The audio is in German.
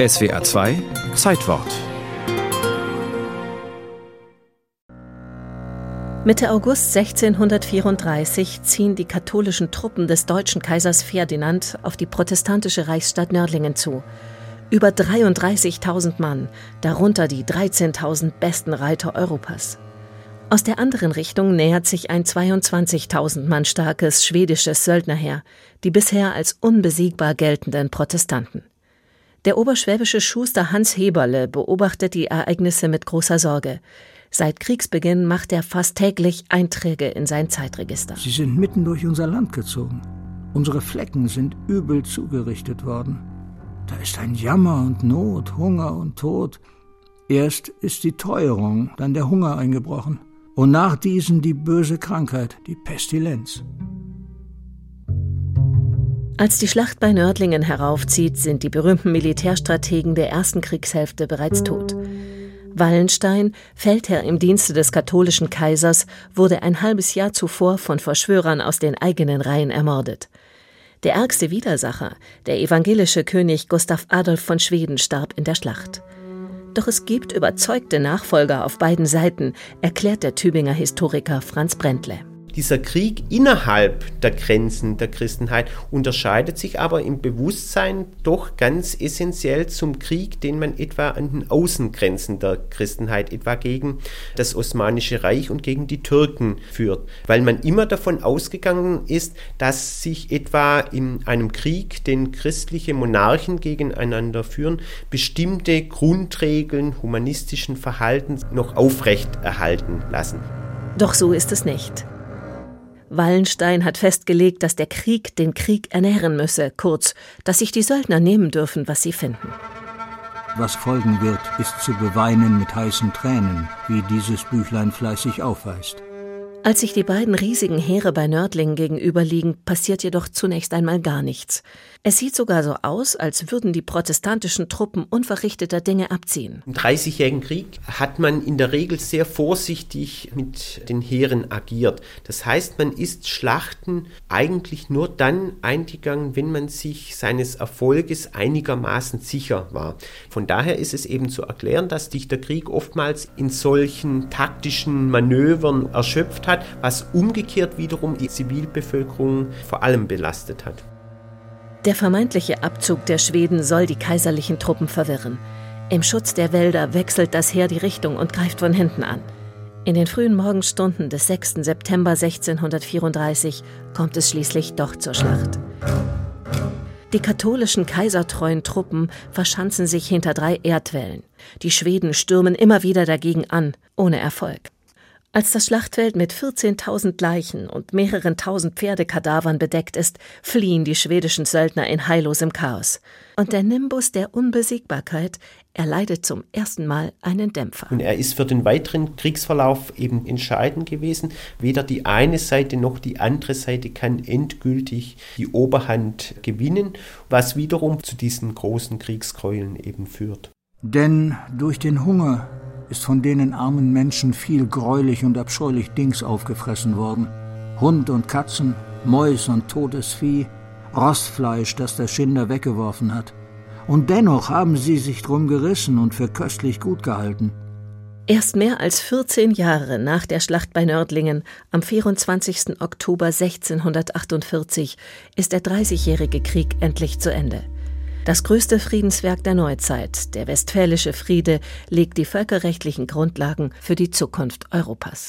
SWA 2 Zeitwort Mitte August 1634 ziehen die katholischen Truppen des deutschen Kaisers Ferdinand auf die protestantische Reichsstadt Nördlingen zu. Über 33.000 Mann, darunter die 13.000 besten Reiter Europas. Aus der anderen Richtung nähert sich ein 22.000 Mann starkes schwedisches Söldnerheer, die bisher als unbesiegbar geltenden Protestanten. Der oberschwäbische Schuster Hans Heberle beobachtet die Ereignisse mit großer Sorge. Seit Kriegsbeginn macht er fast täglich Einträge in sein Zeitregister. Sie sind mitten durch unser Land gezogen. Unsere Flecken sind übel zugerichtet worden. Da ist ein Jammer und Not, Hunger und Tod. Erst ist die Teuerung, dann der Hunger eingebrochen. Und nach diesen die böse Krankheit, die Pestilenz. Als die Schlacht bei Nördlingen heraufzieht, sind die berühmten Militärstrategen der ersten Kriegshälfte bereits tot. Wallenstein, Feldherr im Dienste des katholischen Kaisers, wurde ein halbes Jahr zuvor von Verschwörern aus den eigenen Reihen ermordet. Der ärgste Widersacher, der evangelische König Gustav Adolf von Schweden, starb in der Schlacht. Doch es gibt überzeugte Nachfolger auf beiden Seiten, erklärt der Tübinger Historiker Franz Brentle. Dieser Krieg innerhalb der Grenzen der Christenheit unterscheidet sich aber im Bewusstsein doch ganz essentiell zum Krieg, den man etwa an den Außengrenzen der Christenheit, etwa gegen das Osmanische Reich und gegen die Türken führt, weil man immer davon ausgegangen ist, dass sich etwa in einem Krieg, den christliche Monarchen gegeneinander führen, bestimmte Grundregeln humanistischen Verhaltens noch aufrecht erhalten lassen. Doch so ist es nicht. Wallenstein hat festgelegt, dass der Krieg den Krieg ernähren müsse, kurz, dass sich die Söldner nehmen dürfen, was sie finden. Was folgen wird, ist zu beweinen mit heißen Tränen, wie dieses Büchlein fleißig aufweist. Als sich die beiden riesigen Heere bei Nördlingen gegenüberliegen, passiert jedoch zunächst einmal gar nichts. Es sieht sogar so aus, als würden die protestantischen Truppen unverrichteter Dinge abziehen. Im Dreißigjährigen Krieg hat man in der Regel sehr vorsichtig mit den Heeren agiert. Das heißt, man ist Schlachten eigentlich nur dann eingegangen, wenn man sich seines Erfolges einigermaßen sicher war. Von daher ist es eben zu erklären, dass sich der Krieg oftmals in solchen taktischen Manövern erschöpft hat, was umgekehrt wiederum die Zivilbevölkerung vor allem belastet hat. Der vermeintliche Abzug der Schweden soll die kaiserlichen Truppen verwirren. Im Schutz der Wälder wechselt das Heer die Richtung und greift von hinten an. In den frühen Morgenstunden des 6. September 1634 kommt es schließlich doch zur Schlacht. Die katholischen kaisertreuen Truppen verschanzen sich hinter drei Erdwellen. Die Schweden stürmen immer wieder dagegen an, ohne Erfolg. Als das Schlachtfeld mit 14.000 Leichen und mehreren tausend Pferdekadavern bedeckt ist, fliehen die schwedischen Söldner in heillosem Chaos. Und der Nimbus der Unbesiegbarkeit erleidet zum ersten Mal einen Dämpfer. Und er ist für den weiteren Kriegsverlauf eben entscheidend gewesen. Weder die eine Seite noch die andere Seite kann endgültig die Oberhand gewinnen, was wiederum zu diesen großen Kriegsgräueln eben führt. Denn durch den Hunger ist von denen armen Menschen viel greulich und abscheulich Dings aufgefressen worden. Hund und Katzen, Mäus und totes Vieh, Rostfleisch, das der Schinder weggeworfen hat. Und dennoch haben sie sich drum gerissen und für köstlich gut gehalten. Erst mehr als 14 Jahre nach der Schlacht bei Nördlingen, am 24. Oktober 1648, ist der Dreißigjährige Krieg endlich zu Ende. Das größte Friedenswerk der Neuzeit, der Westfälische Friede, legt die völkerrechtlichen Grundlagen für die Zukunft Europas.